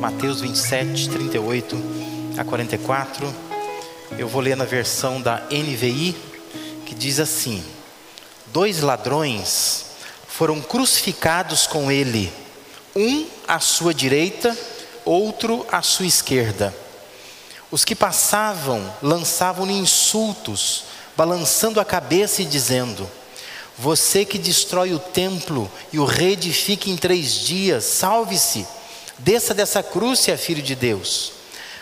Mateus 27, 38 a 44. Eu vou ler na versão da NVI, que diz assim: Dois ladrões foram crucificados com ele, um à sua direita, outro à sua esquerda. Os que passavam lançavam-lhe insultos, balançando a cabeça e dizendo: Você que destrói o templo e o reedifica em três dias, salve-se. Desça dessa cruz se é filho de Deus.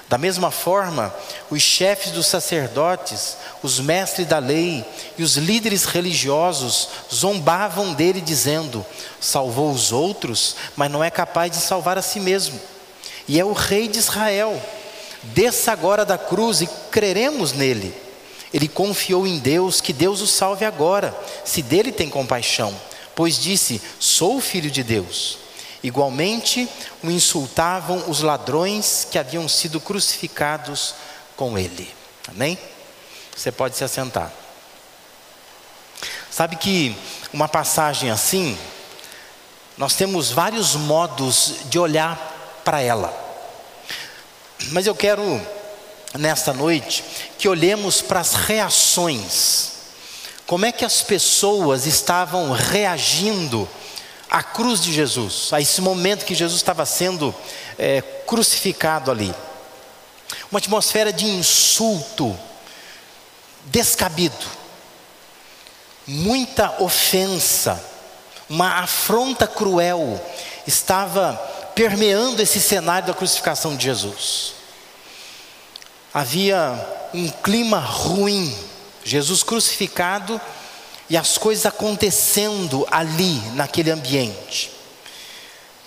Da mesma forma, os chefes dos sacerdotes, os mestres da lei e os líderes religiosos zombavam dele, dizendo: Salvou os outros, mas não é capaz de salvar a si mesmo. E é o rei de Israel. Desça agora da cruz e creremos nele. Ele confiou em Deus, que Deus o salve agora, se dele tem compaixão, pois disse: Sou filho de Deus. Igualmente, o insultavam os ladrões que haviam sido crucificados com ele. Amém? Você pode se assentar. Sabe que uma passagem assim, nós temos vários modos de olhar para ela. Mas eu quero, nesta noite, que olhemos para as reações. Como é que as pessoas estavam reagindo a cruz de Jesus, a esse momento que Jesus estava sendo é, crucificado ali. Uma atmosfera de insulto, descabido, muita ofensa, uma afronta cruel estava permeando esse cenário da crucificação de Jesus. Havia um clima ruim, Jesus crucificado e as coisas acontecendo ali, naquele ambiente.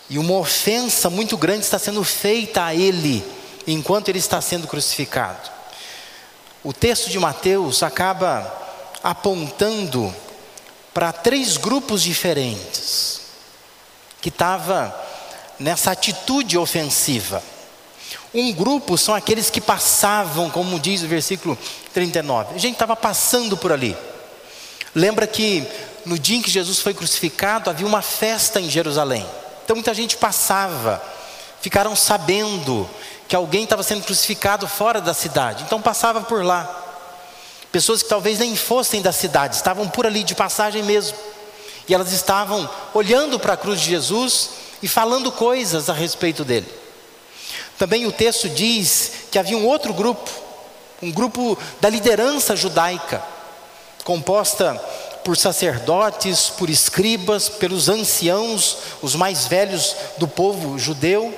E uma ofensa muito grande está sendo feita a ele, enquanto ele está sendo crucificado. O texto de Mateus acaba apontando para três grupos diferentes, que estava nessa atitude ofensiva. Um grupo são aqueles que passavam, como diz o versículo 39. A gente estava passando por ali. Lembra que no dia em que Jesus foi crucificado havia uma festa em Jerusalém. Então muita gente passava, ficaram sabendo que alguém estava sendo crucificado fora da cidade. Então passava por lá. Pessoas que talvez nem fossem da cidade, estavam por ali de passagem mesmo. E elas estavam olhando para a cruz de Jesus e falando coisas a respeito dele. Também o texto diz que havia um outro grupo, um grupo da liderança judaica, composta por sacerdotes, por escribas, pelos anciãos, os mais velhos do povo judeu,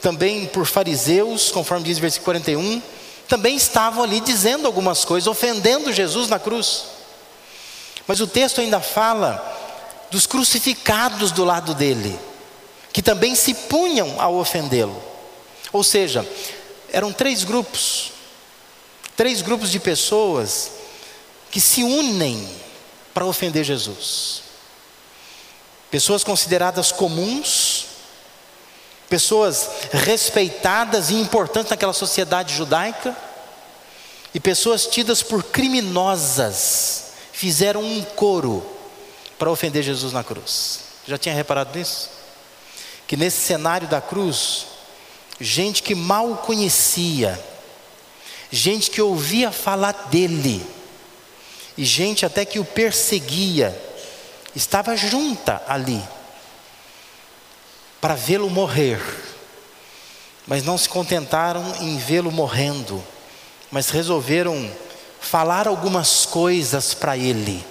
também por fariseus, conforme diz o versículo 41, também estavam ali dizendo algumas coisas, ofendendo Jesus na cruz. Mas o texto ainda fala dos crucificados do lado dele, que também se punham ao ofendê-lo. Ou seja, eram três grupos, três grupos de pessoas que se unem para ofender Jesus. Pessoas consideradas comuns, pessoas respeitadas e importantes naquela sociedade judaica, e pessoas tidas por criminosas, fizeram um coro para ofender Jesus na cruz. Já tinha reparado nisso? Que nesse cenário da cruz, gente que mal conhecia, gente que ouvia falar dele, e gente até que o perseguia, estava junta ali, para vê-lo morrer, mas não se contentaram em vê-lo morrendo, mas resolveram falar algumas coisas para ele,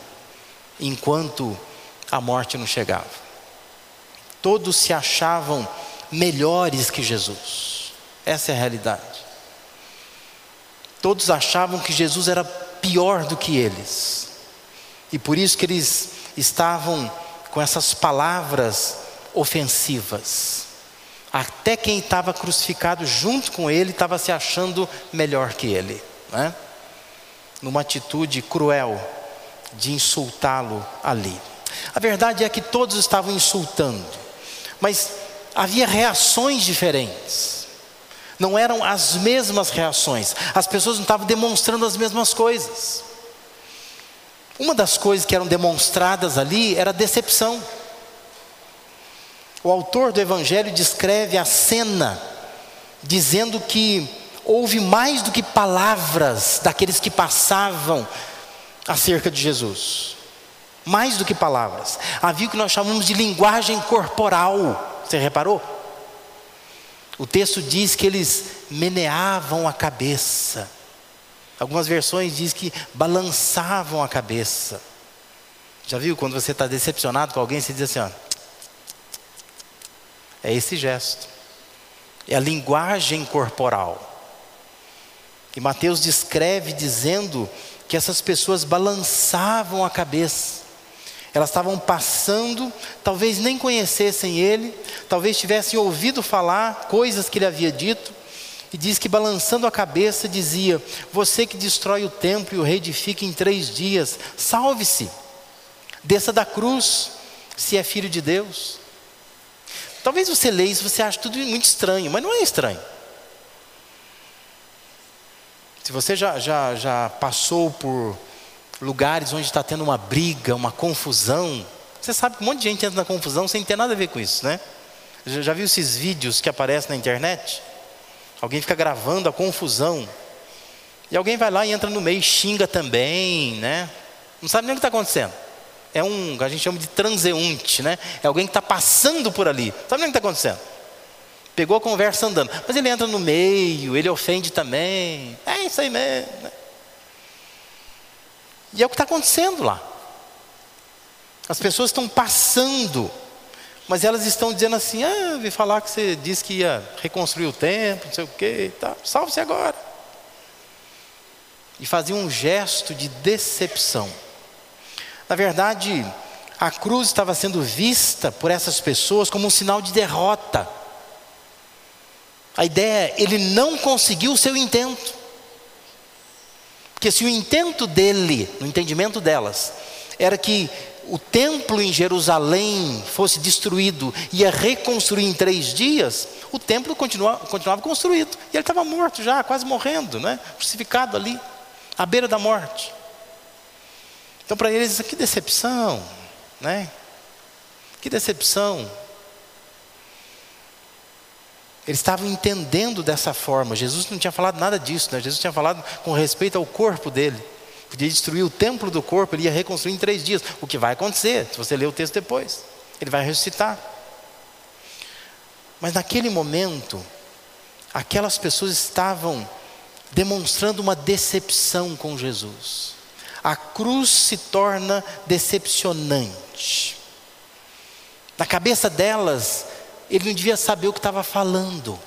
enquanto a morte não chegava. Todos se achavam melhores que Jesus, essa é a realidade. Todos achavam que Jesus era pior do que eles. E por isso que eles estavam com essas palavras ofensivas. Até quem estava crucificado junto com ele estava se achando melhor que ele, né? numa atitude cruel de insultá-lo ali. A verdade é que todos estavam insultando, mas havia reações diferentes. não eram as mesmas reações, as pessoas não estavam demonstrando as mesmas coisas. Uma das coisas que eram demonstradas ali era decepção. O autor do Evangelho descreve a cena, dizendo que houve mais do que palavras daqueles que passavam acerca de Jesus. Mais do que palavras. Havia o que nós chamamos de linguagem corporal. Você reparou? O texto diz que eles meneavam a cabeça. Algumas versões diz que balançavam a cabeça. Já viu quando você está decepcionado com alguém, você diz assim, ó, é esse gesto. É a linguagem corporal. E Mateus descreve dizendo que essas pessoas balançavam a cabeça. Elas estavam passando, talvez nem conhecessem ele, talvez tivessem ouvido falar coisas que ele havia dito, e diz que balançando a cabeça dizia: Você que destrói o templo e o reedifica em três dias, salve-se, desça da cruz, se é filho de Deus. Talvez você leia isso, você ache tudo muito estranho, mas não é estranho. Se você já, já, já passou por lugares onde está tendo uma briga, uma confusão, você sabe que um monte de gente entra na confusão sem ter nada a ver com isso, né? Já, já viu esses vídeos que aparecem na internet? Alguém fica gravando a confusão. E alguém vai lá e entra no meio xinga também, né? Não sabe nem o que está acontecendo é um, a gente chama de transeunte, né? É alguém que está passando por ali. Sabe nem o que está acontecendo? Pegou a conversa andando. Mas ele entra no meio, ele ofende também. É isso aí mesmo. Né? E é o que está acontecendo lá. As pessoas estão passando, mas elas estão dizendo assim: ah, vi falar que você disse que ia reconstruir o templo, não sei o quê, tá. salve-se agora. E fazia um gesto de decepção. Na verdade, a cruz estava sendo vista por essas pessoas como um sinal de derrota. A ideia é, ele não conseguiu o seu intento. Porque se o intento dele, no entendimento delas, era que o templo em Jerusalém fosse destruído e ia reconstruir em três dias, o templo continuava, continuava construído. E ele estava morto já, quase morrendo, né? crucificado ali, à beira da morte. Então, para eles, que decepção, né? Que decepção. Eles estavam entendendo dessa forma. Jesus não tinha falado nada disso, né? Jesus tinha falado com respeito ao corpo dele. Podia destruir o templo do corpo, ele ia reconstruir em três dias. O que vai acontecer, se você ler o texto depois. Ele vai ressuscitar. Mas naquele momento, aquelas pessoas estavam demonstrando uma decepção com Jesus. A cruz se torna decepcionante. Na cabeça delas, ele não devia saber o que estava falando.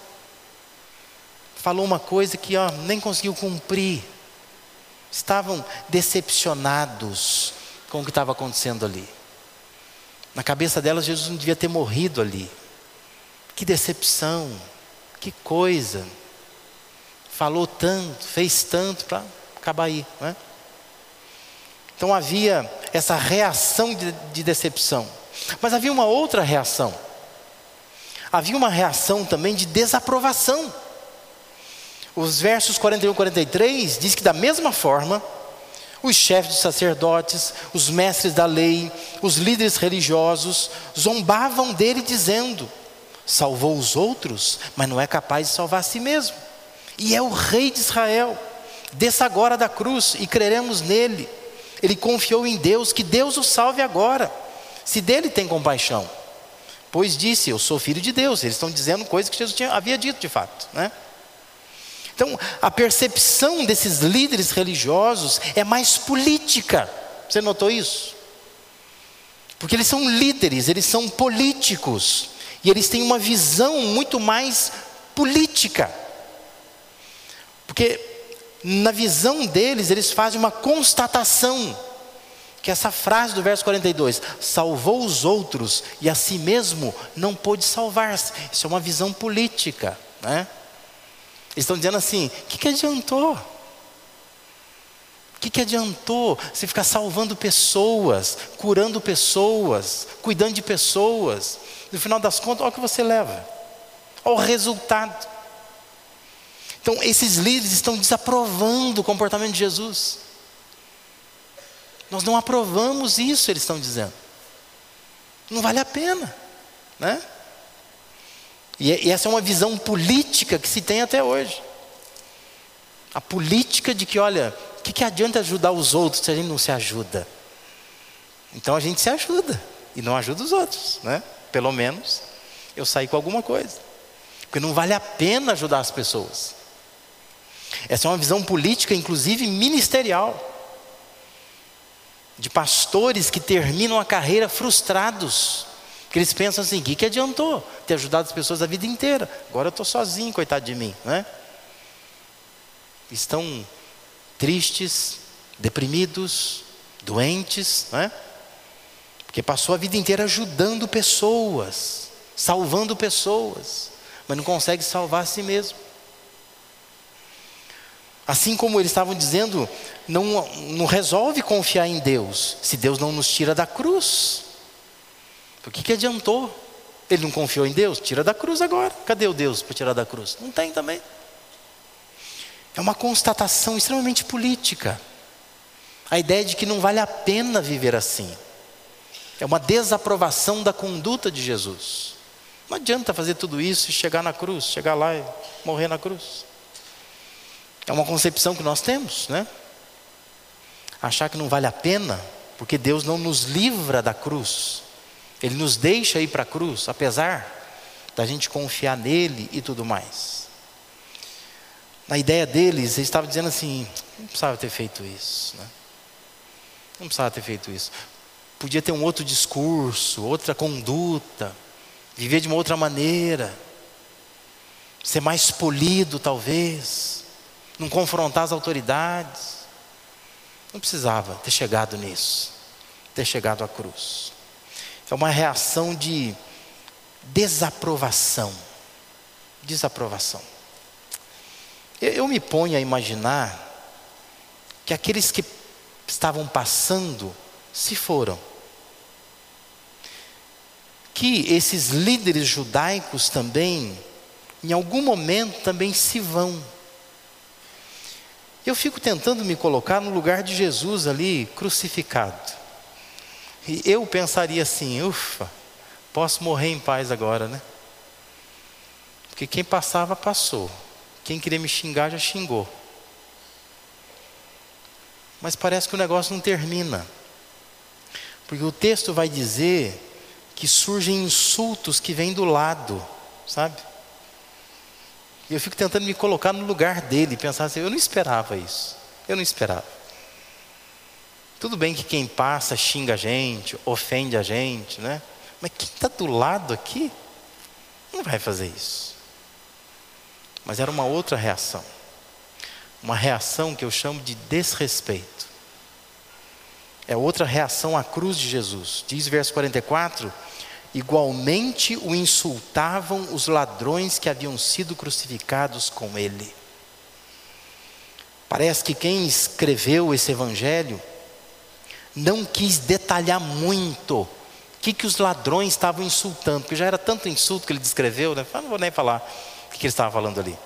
Falou uma coisa que ó, nem conseguiu cumprir. Estavam decepcionados com o que estava acontecendo ali. Na cabeça delas, Jesus não devia ter morrido ali. Que decepção, que coisa. Falou tanto, fez tanto para acabar aí. Não é? Então havia essa reação de, de decepção. Mas havia uma outra reação. Havia uma reação também de desaprovação. Os versos 41 e 43 diz que da mesma forma, os chefes dos sacerdotes, os mestres da lei, os líderes religiosos zombavam dele dizendo: salvou os outros, mas não é capaz de salvar a si mesmo. E é o rei de Israel. Desça agora da cruz e creremos nele. Ele confiou em Deus, que Deus o salve agora, se dele tem compaixão. Pois disse: Eu sou filho de Deus. Eles estão dizendo coisas que Jesus tinha, havia dito de fato. Né? Então, a percepção desses líderes religiosos é mais política. Você notou isso? Porque eles são líderes, eles são políticos. E eles têm uma visão muito mais política. Porque na visão deles, eles fazem uma constatação, que é essa frase do verso 42, salvou os outros e a si mesmo não pôde salvar-se. Isso é uma visão política, né? Eles estão dizendo assim: o que, que adiantou? O que, que adiantou você ficar salvando pessoas, curando pessoas, cuidando de pessoas? No final das contas, olha o que você leva, olha o resultado. Então, esses líderes estão desaprovando o comportamento de Jesus. Nós não aprovamos isso, eles estão dizendo. Não vale a pena, né? E, essa é uma visão política que se tem até hoje. A política de que, olha, o que, que adianta ajudar os outros se a gente não se ajuda? Então a gente se ajuda e não ajuda os outros, né? Pelo menos eu saí com alguma coisa. Porque não vale a pena ajudar as pessoas. Essa é uma visão política, inclusive ministerial, de pastores que terminam a carreira frustrados. Eles pensam assim: o que, que adiantou ter ajudado as pessoas a vida inteira? Agora eu estou sozinho, coitado de mim. Né? Estão tristes, deprimidos, doentes, né? porque passou a vida inteira ajudando pessoas, salvando pessoas, mas não consegue salvar a si mesmo. Assim como eles estavam dizendo, não, não resolve confiar em Deus, se Deus não nos tira da cruz. O que, que adiantou? Ele não confiou em Deus? Tira da cruz agora. Cadê o Deus para tirar da cruz? Não tem também. É uma constatação extremamente política. A ideia de que não vale a pena viver assim. É uma desaprovação da conduta de Jesus. Não adianta fazer tudo isso e chegar na cruz, chegar lá e morrer na cruz. É uma concepção que nós temos, né? Achar que não vale a pena, porque Deus não nos livra da cruz. Ele nos deixa ir para a cruz, apesar da gente confiar nele e tudo mais. Na ideia deles, eles estavam dizendo assim: não precisava ter feito isso, né? Não precisava ter feito isso. Podia ter um outro discurso, outra conduta, viver de uma outra maneira, ser mais polido, talvez não confrontar as autoridades. Não precisava ter chegado nisso, ter chegado à cruz. É uma reação de desaprovação. Desaprovação. Eu, eu me ponho a imaginar que aqueles que estavam passando se foram. Que esses líderes judaicos também, em algum momento, também se vão eu fico tentando me colocar no lugar de Jesus ali, crucificado. E eu pensaria assim: ufa, posso morrer em paz agora, né? Porque quem passava, passou. Quem queria me xingar, já xingou. Mas parece que o negócio não termina. Porque o texto vai dizer que surgem insultos que vêm do lado, sabe? E eu fico tentando me colocar no lugar dele, pensar assim, eu não esperava isso. Eu não esperava. Tudo bem que quem passa xinga a gente, ofende a gente, né? Mas quem está do lado aqui não vai fazer isso. Mas era uma outra reação. Uma reação que eu chamo de desrespeito. É outra reação à cruz de Jesus. Diz verso 44: Igualmente o insultavam os ladrões que haviam sido crucificados com ele. Parece que quem escreveu esse evangelho não quis detalhar muito o que, que os ladrões estavam insultando, porque já era tanto insulto que ele descreveu, né? não vou nem falar o que, que ele estava falando ali.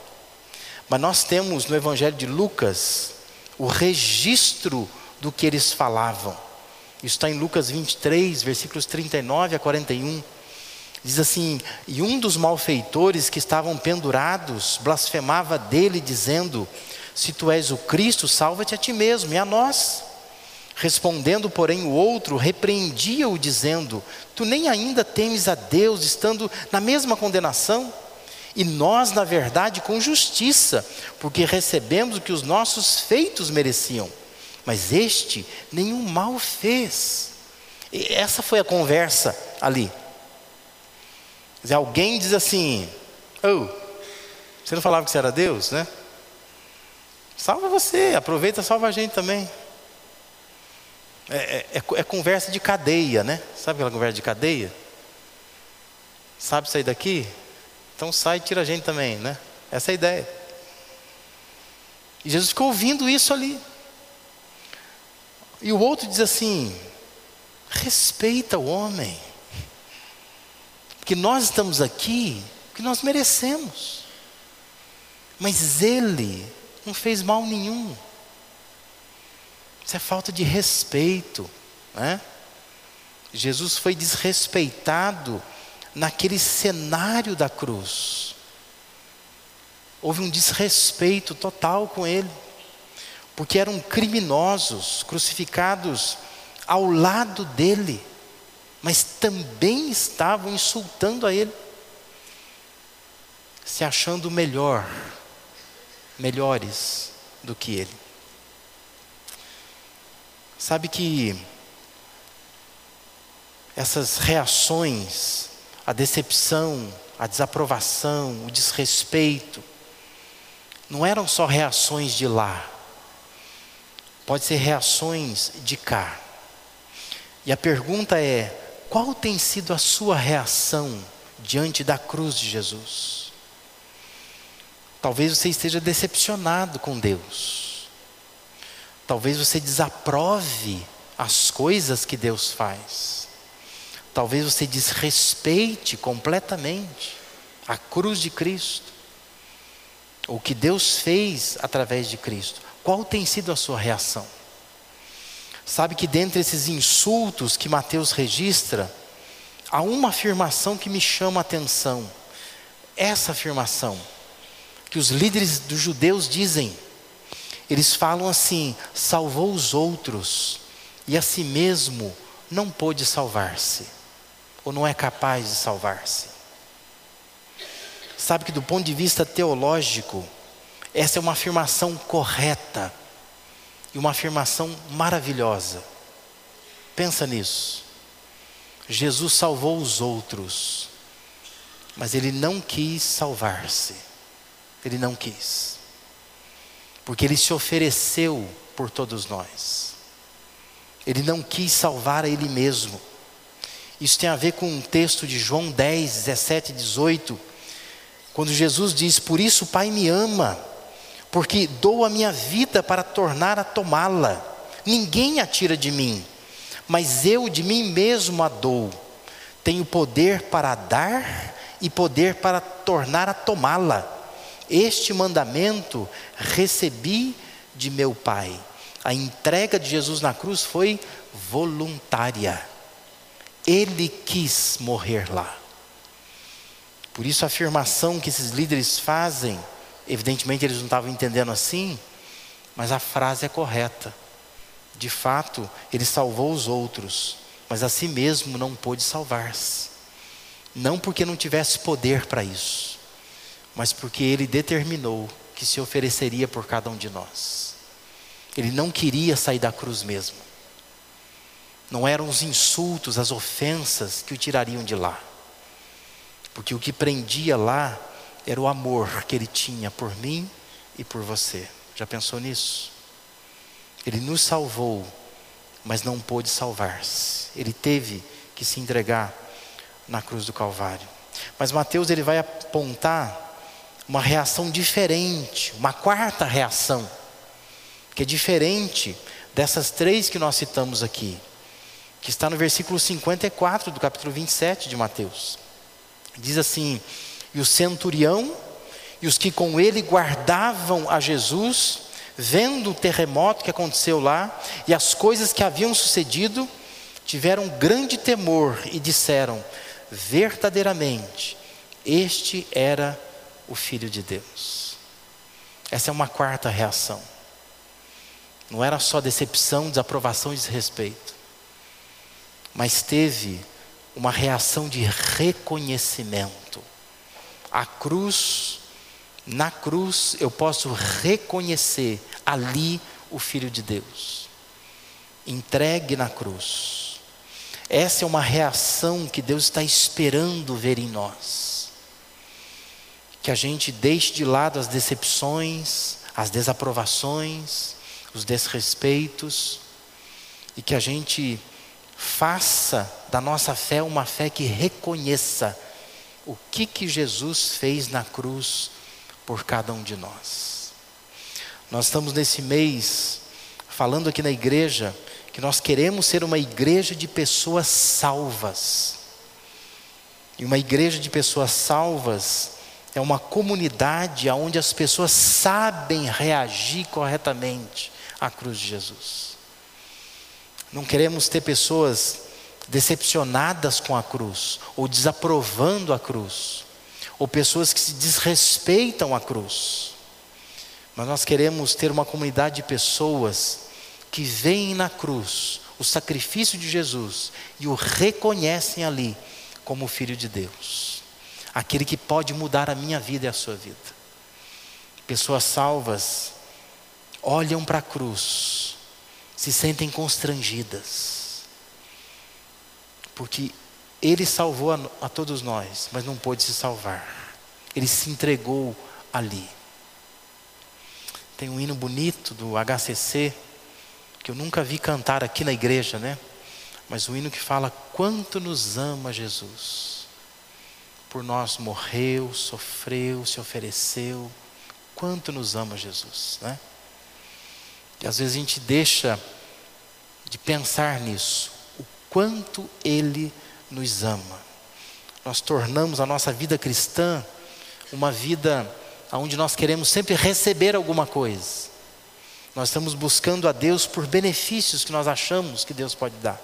Mas nós temos no evangelho de Lucas o registro do que eles falavam. Isso está em Lucas 23, versículos 39 a 41. Diz assim: E um dos malfeitores que estavam pendurados blasfemava dele, dizendo: Se tu és o Cristo, salva-te a ti mesmo e a nós. Respondendo, porém, o outro repreendia-o, dizendo: Tu nem ainda temes a Deus, estando na mesma condenação? E nós, na verdade, com justiça, porque recebemos o que os nossos feitos mereciam mas este nenhum mal fez. E essa foi a conversa ali. Dizer, alguém diz assim: Oh, você não falava que você era Deus, né? Salva você, aproveita, salva a gente também. É, é, é, é conversa de cadeia, né? Sabe aquela conversa de cadeia? Sabe sair daqui? Então sai e tira a gente também, né? Essa é a ideia. E Jesus ficou ouvindo isso ali. E o outro diz assim: respeita o homem, porque nós estamos aqui porque nós merecemos. Mas ele não fez mal nenhum. Isso é falta de respeito, né? Jesus foi desrespeitado naquele cenário da cruz. Houve um desrespeito total com ele, porque eram criminosos crucificados ao lado dele, mas também estavam insultando a ele, se achando melhor, melhores do que ele. Sabe que essas reações, a decepção, a desaprovação, o desrespeito, não eram só reações de lá, pode ser reações de cá. E a pergunta é: qual tem sido a sua reação diante da cruz de Jesus? Talvez você esteja decepcionado com Deus. Talvez você desaprove as coisas que Deus faz. Talvez você desrespeite completamente a cruz de Cristo. O que Deus fez através de Cristo. Qual tem sido a sua reação? Sabe que dentre esses insultos que Mateus registra, há uma afirmação que me chama a atenção. Essa afirmação, que os líderes dos judeus dizem, eles falam assim: salvou os outros e a si mesmo não pôde salvar-se, ou não é capaz de salvar-se. Sabe que do ponto de vista teológico, essa é uma afirmação correta e uma afirmação maravilhosa. Pensa nisso. Jesus salvou os outros, mas ele não quis salvar-se. Ele não quis. Porque ele se ofereceu por todos nós. Ele não quis salvar a ele mesmo. Isso tem a ver com um texto de João 10, 17 e 18, quando Jesus diz: Por isso o Pai me ama porque dou a minha vida para tornar a tomá-la. Ninguém a tira de mim, mas eu de mim mesmo a dou. Tenho poder para dar e poder para tornar a tomá-la. Este mandamento recebi de meu Pai. A entrega de Jesus na cruz foi voluntária. Ele quis morrer lá. Por isso a afirmação que esses líderes fazem Evidentemente eles não estavam entendendo assim, mas a frase é correta. De fato, ele salvou os outros, mas a si mesmo não pôde salvar-se. Não porque não tivesse poder para isso, mas porque ele determinou que se ofereceria por cada um de nós. Ele não queria sair da cruz mesmo. Não eram os insultos, as ofensas que o tirariam de lá. Porque o que prendia lá era o amor que ele tinha por mim e por você. Já pensou nisso? Ele nos salvou, mas não pôde salvar-se. Ele teve que se entregar na cruz do Calvário. Mas Mateus ele vai apontar uma reação diferente, uma quarta reação, que é diferente dessas três que nós citamos aqui, que está no versículo 54 do capítulo 27 de Mateus. Diz assim: e o centurião e os que com ele guardavam a Jesus, vendo o terremoto que aconteceu lá e as coisas que haviam sucedido, tiveram grande temor e disseram: verdadeiramente, este era o Filho de Deus. Essa é uma quarta reação. Não era só decepção, desaprovação e desrespeito, mas teve uma reação de reconhecimento. A cruz, na cruz eu posso reconhecer ali o Filho de Deus, entregue na cruz. Essa é uma reação que Deus está esperando ver em nós. Que a gente deixe de lado as decepções, as desaprovações, os desrespeitos, e que a gente faça da nossa fé uma fé que reconheça o que que Jesus fez na cruz por cada um de nós. Nós estamos nesse mês falando aqui na igreja que nós queremos ser uma igreja de pessoas salvas. E uma igreja de pessoas salvas é uma comunidade onde as pessoas sabem reagir corretamente à cruz de Jesus. Não queremos ter pessoas decepcionadas com a cruz, ou desaprovando a cruz, ou pessoas que se desrespeitam a cruz. Mas nós queremos ter uma comunidade de pessoas que veem na cruz o sacrifício de Jesus e o reconhecem ali como filho de Deus, aquele que pode mudar a minha vida e a sua vida. Pessoas salvas olham para a cruz, se sentem constrangidas, porque Ele salvou a, a todos nós, mas não pôde se salvar, Ele se entregou ali. Tem um hino bonito do HCC, que eu nunca vi cantar aqui na igreja, né? Mas o hino que fala quanto nos ama Jesus. Por nós morreu, sofreu, se ofereceu. Quanto nos ama Jesus, né? E às vezes a gente deixa de pensar nisso, o quanto Ele nos ama. Nós tornamos a nossa vida cristã uma vida onde nós queremos sempre receber alguma coisa. Nós estamos buscando a Deus por benefícios que nós achamos que Deus pode dar.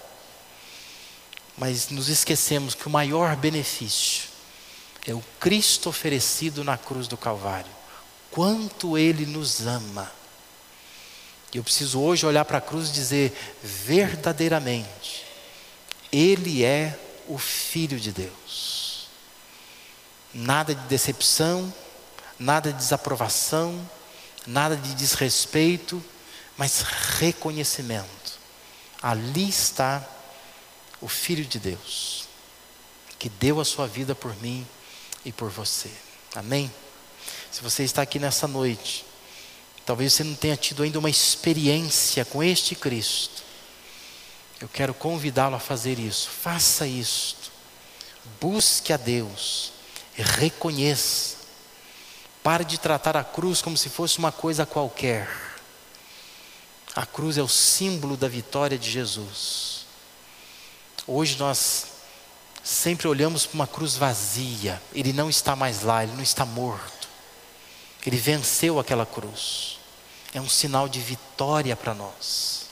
Mas nos esquecemos que o maior benefício é o Cristo oferecido na cruz do Calvário. Quanto Ele nos ama. E eu preciso hoje olhar para a cruz e dizer: verdadeiramente, Ele é o Filho de Deus. Nada de decepção, nada de desaprovação, nada de desrespeito, mas reconhecimento. Ali está o Filho de Deus, que deu a sua vida por mim e por você. Amém? Se você está aqui nessa noite, talvez você não tenha tido ainda uma experiência com este Cristo, eu quero convidá-lo a fazer isso. Faça isto. Busque a Deus. Reconheça Pare de tratar a cruz como se fosse uma coisa qualquer. A cruz é o símbolo da vitória de Jesus. Hoje nós sempre olhamos para uma cruz vazia. Ele não está mais lá, ele não está morto. Ele venceu aquela cruz. É um sinal de vitória para nós.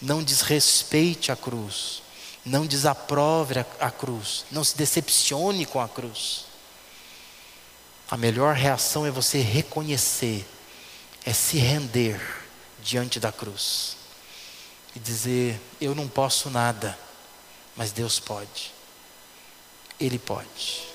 Não desrespeite a cruz. Não desaprove a cruz. Não se decepcione com a cruz. A melhor reação é você reconhecer, é se render diante da cruz e dizer: Eu não posso nada, mas Deus pode. Ele pode.